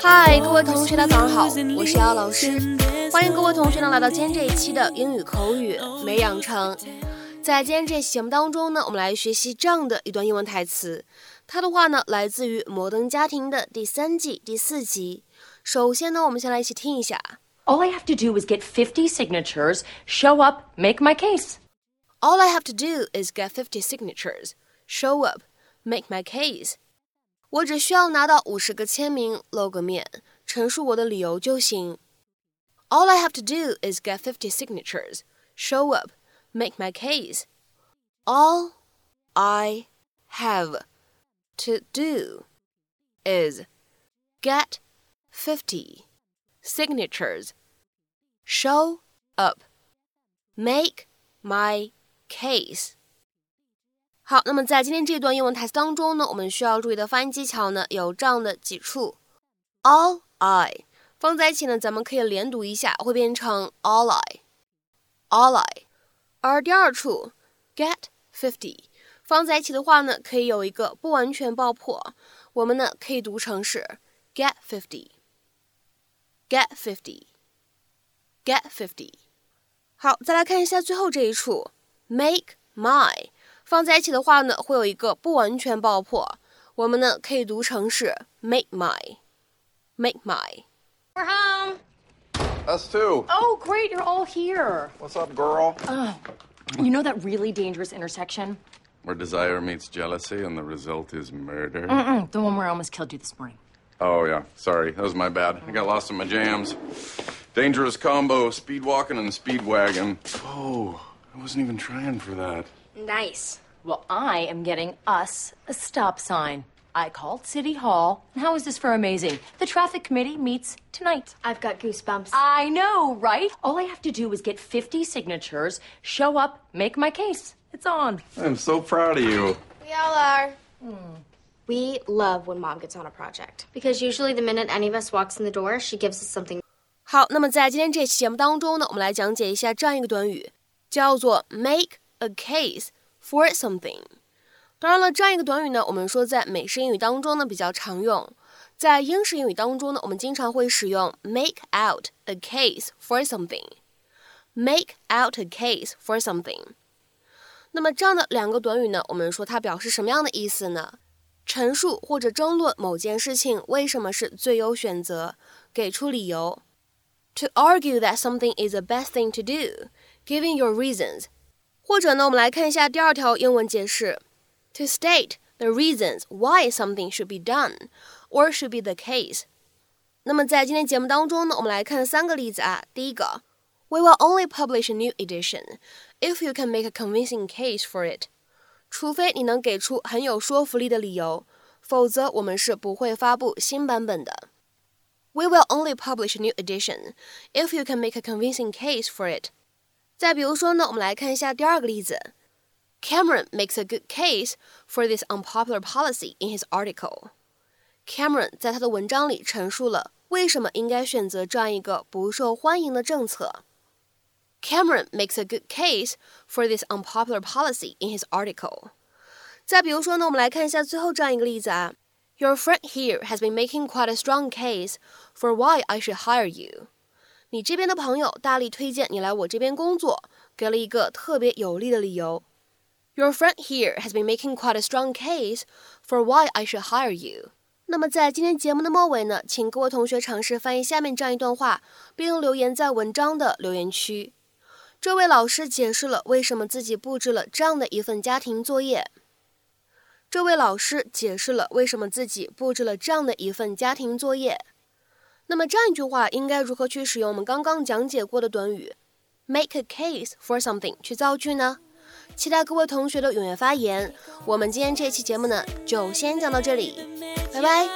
嗨，各位同学，大家早上好，我是姚老师，欢迎各位同学呢来到今天这一期的英语口语每养成。在今天这期节目当中呢，我们来学习这样的一段英文台词，它的话呢来自于《摩登家庭》的第三季第四集。首先呢，我们先来一起听一下。All I have to do is get 50 signatures, show up, make my case. All I have to do is get 50 signatures, show up, make my case. 我只需要拿到五十个签名，露个面，陈述我的理由就行。All I have to do is get 50 signatures, show up, make my case. All I have to do is get 50 signatures, show up, make my case. 好，那么在今天这段英文台词当中呢，我们需要注意的发音技巧呢有这样的几处：all I 放在一起呢，咱们可以连读一下，会变成 all I，all I。而第二处 get fifty 放在一起的话呢，可以有一个不完全爆破，我们呢可以读成是 get fifty。Get fifty, get fifty。好，再来看一下最后这一处，make my 放在一起的话呢，会有一个不完全爆破。我们呢可以读成是 make my，make my。We're home. Us too. Oh, great! You're all here. What's up, girl? Oh, you know that really dangerous intersection? Where desire meets jealousy and the result is murder. Mm-mm, the one where I almost killed you this morning. Oh yeah, sorry, that was my bad. I got lost in my jams. Dangerous combo: speed walking and Speedwagon. Oh, I wasn't even trying for that. Nice. Well, I am getting us a stop sign. I called City Hall. How is this for amazing? The traffic committee meets tonight. I've got goosebumps. I know, right? All I have to do is get 50 signatures, show up, make my case. It's on. I'm so proud of you. We all are. Hmm. We love when mom gets on a project because usually the minute any of us walks in the door, she gives us something. 好，那么在今天这期节目当中呢，我们来讲解一下这样一个短语，叫做 make a case for something。当然了，这样一个短语呢，我们说在美式英语当中呢比较常用，在英式英语当中呢，我们经常会使用 make out a case for something。make out a case for something。那么这样的两个短语呢，我们说它表示什么样的意思呢？陈述或者争论某件事情为什么是最优选择，给出理由。To argue that something is the best thing to do, giving your reasons。 或者呢，我们来看一下第二条英文解释：To state the reasons why something should be done or should be the case。那么在今天节目当中呢，我们来看三个例子啊。第一个，We will only publish a new edition if you can make a convincing case for it。除非你能给出很有说服力的理由，否则我们是不会发布新版本的。We will only publish a new edition if you can make a convincing case for it。 再比如说呢，我们来看一下第二个例子。Cameron makes a good case for this unpopular policy in his article。Cameron 在他的文章里陈述了为什么应该选择这样一个不受欢迎的政策。Cameron makes a good case for this unpopular policy in his article. 再比如说呢，我们来看一下最后这样一个例子啊。Your friend here has been making quite a strong case for why I should hire you. 你这边的朋友大力推荐你来我这边工作，给了一个特别有力的理由。Your friend here has been making quite a strong case for why I should hire you. 那么在今天节目的末尾呢，请各位同学尝试翻译下面这样一段话，并留言在文章的留言区。这位老师解释了为什么自己布置了这样的一份家庭作业。这位老师解释了为什么自己布置了这样的一份家庭作业。那么这样一句话应该如何去使用我们刚刚讲解过的短语 make a case for something 去造句呢？期待各位同学的踊跃发言。我们今天这期节目呢，就先讲到这里，拜拜。